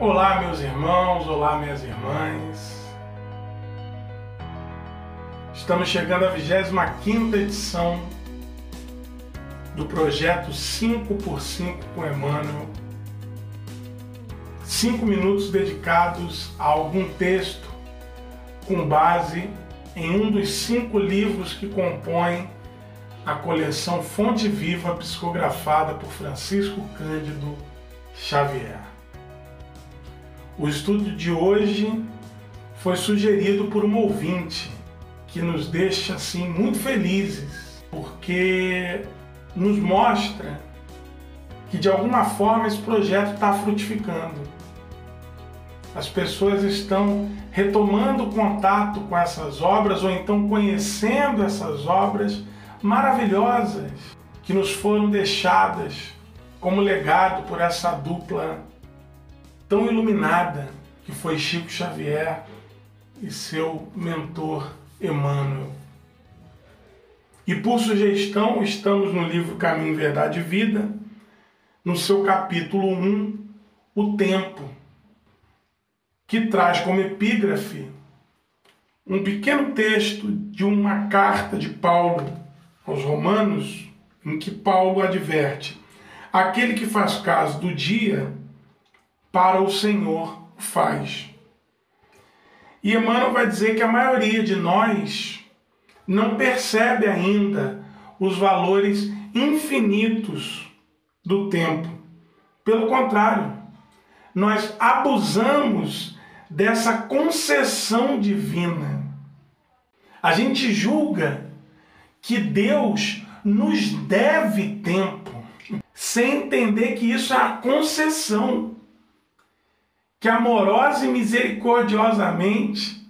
Olá, meus irmãos, olá, minhas irmãs. Estamos chegando à 25 edição do projeto 5x5 com Emmanuel. Cinco minutos dedicados a algum texto com base em um dos cinco livros que compõem a coleção Fonte Viva psicografada por Francisco Cândido Xavier. O estudo de hoje foi sugerido por um ouvinte que nos deixa assim muito felizes, porque nos mostra que de alguma forma esse projeto está frutificando. As pessoas estão retomando contato com essas obras ou então conhecendo essas obras maravilhosas que nos foram deixadas como legado por essa dupla tão iluminada que foi Chico Xavier e seu mentor Emmanuel. E por sugestão, estamos no livro Caminho, Verdade e Vida, no seu capítulo 1, O Tempo, que traz como epígrafe um pequeno texto de uma carta de Paulo aos Romanos, em que Paulo adverte: aquele que faz caso do dia para o Senhor faz. E Emmanuel vai dizer que a maioria de nós não percebe ainda os valores infinitos do tempo. Pelo contrário, nós abusamos dessa concessão divina. A gente julga que Deus nos deve tempo, sem entender que isso é a concessão que amorosa e misericordiosamente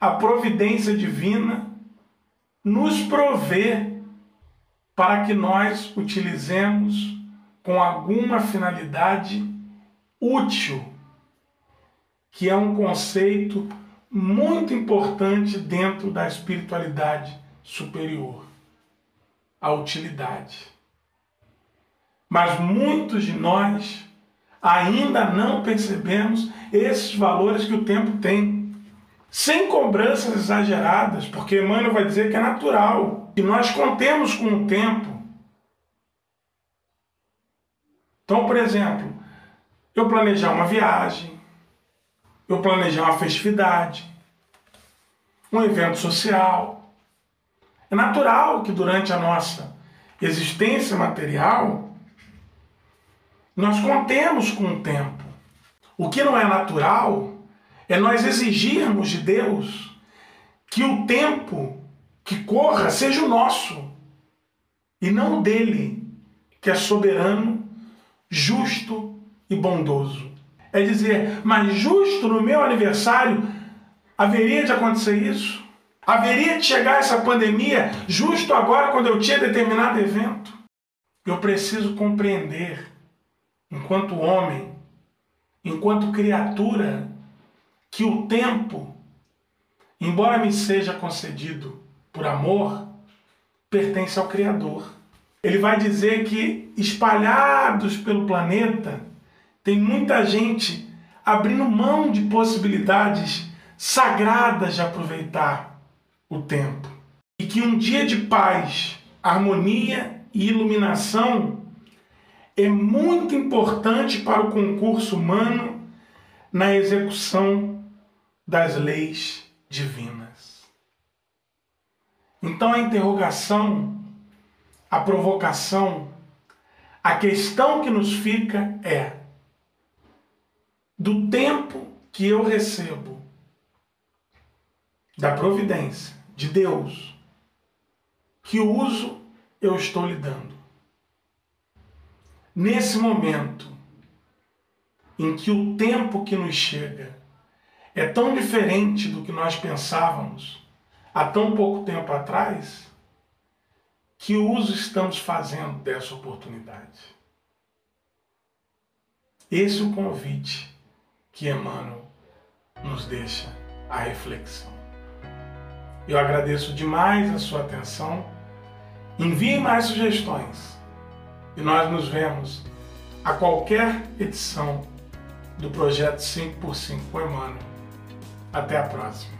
a providência divina nos provê para que nós utilizemos com alguma finalidade útil, que é um conceito muito importante dentro da espiritualidade superior, a utilidade. Mas muitos de nós ainda não percebemos esses valores que o tempo tem. Sem cobranças exageradas, porque Emmanuel vai dizer que é natural, que nós contemos com o tempo. Então, por exemplo, eu planejar uma viagem, eu planejar uma festividade, um evento social. É natural que durante a nossa existência material nós contemos com o tempo. O que não é natural é nós exigirmos de Deus que o tempo que corra seja o nosso e não dele, que é soberano, justo e bondoso. É dizer, mas justo no meu aniversário haveria de acontecer isso? Haveria de chegar essa pandemia justo agora quando eu tinha determinado evento? Eu preciso compreender enquanto homem, enquanto criatura, que o tempo, embora me seja concedido por amor, pertence ao Criador. Ele vai dizer que espalhados pelo planeta tem muita gente abrindo mão de possibilidades sagradas de aproveitar o tempo. E que um dia de paz, harmonia e iluminação é muito importante para o concurso humano na execução das leis divinas. Então a interrogação, a provocação, a questão que nos fica é: do tempo que eu recebo da providência de Deus, que uso eu estou lhe dando? Nesse momento em que o tempo que nos chega é tão diferente do que nós pensávamos há tão pouco tempo atrás, que uso estamos fazendo dessa oportunidade? Esse é o convite que Emmanuel nos deixa à reflexão. Eu agradeço demais a sua atenção. Envie mais sugestões e nós nos vemos a qualquer edição do projeto 5x5 com Emmanuel. Até a próxima.